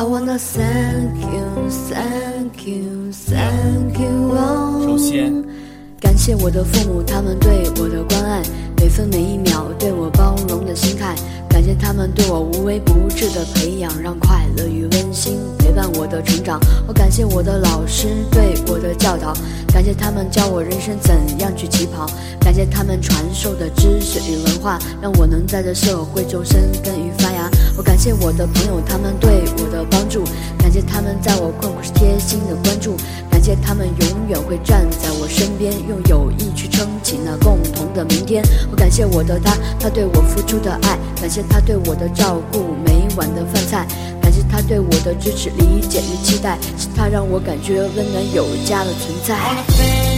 I wanna thank you, thank you, thank you. Oh. 首先，感谢我的父母，他们对我的关爱，每分每一秒对我包容的心态。感谢他们对我无微不至的培养，让快乐与温馨陪伴我的成长。我感谢我的老师对我的教导，感谢他们教我人生怎样去起跑，感谢他们传授的知识与文化，让我能在这社会中生根与。我感谢我的朋友，他们对我的帮助，感谢他们在我困苦时贴心的关注，感谢他们永远会站在我身边，用友谊去撑起那共同的明天。我感谢我的他，他对我付出的爱，感谢他对我的照顾，每晚的饭菜，感谢他对我的支持、理解与期待，是他让我感觉温暖有家的存在。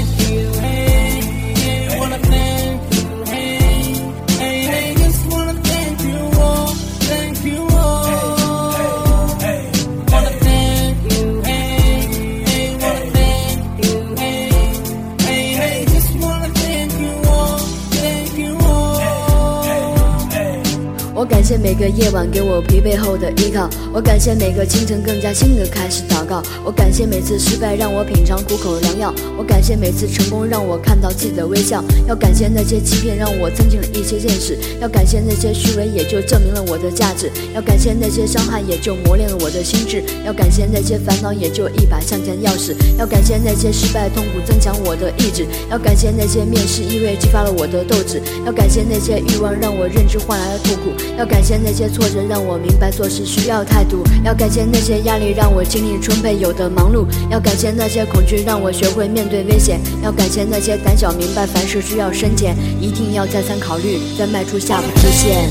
我感谢每个夜晚给我疲惫后的依靠，我感谢每个清晨更加新的开始祷告，我感谢每次失败让我品尝苦口良药，我感谢每次成功让我看到自己的微笑，要感谢那些欺骗让我增进了一些认识，要感谢那些虚伪也就证明了我的价值，要感谢那些伤害也就磨练了我的心智，要感谢那些烦恼也就一把向前钥匙，要感谢那些失败痛苦增强我的意志，要感谢那些面试意味激发了我的斗志，要感谢那些欲望让我认知换来了痛苦，要感谢那些挫折让我明白做事需要态度，要感谢那些压力让我精力充沛有的忙碌，要感谢那些恐惧让我学会面对危险，要感谢那些胆小明白凡事需要深浅，一定要再三考虑，再迈出下步之线。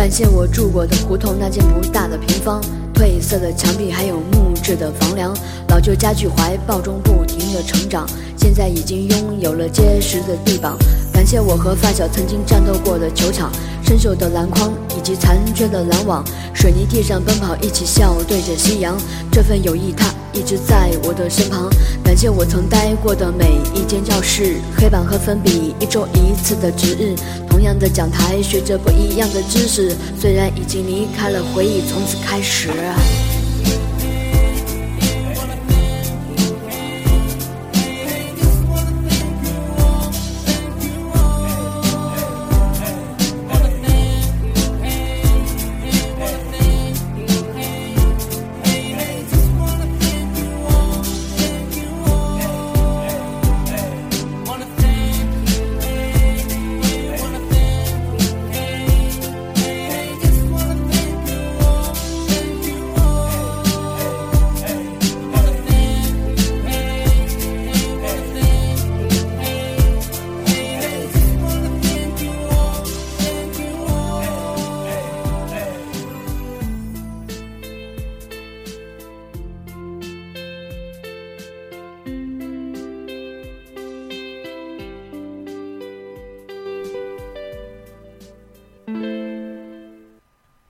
感谢我住过的胡同，那间不大的平房，褪色的墙壁，还有木质的房梁，老旧家具怀抱中不停的成长，现在已经拥有了结实的地板。感谢我和发小曾经战斗过的球场，生锈的篮筐以及残缺的篮网，水泥地上奔跑，一起笑对着夕阳。这份友谊，它一直在我的身旁。感谢我曾待过的每一间教室，黑板和粉笔，一周一次的值日，同样的讲台，学着不一样的知识。虽然已经离开了回忆，从此开始。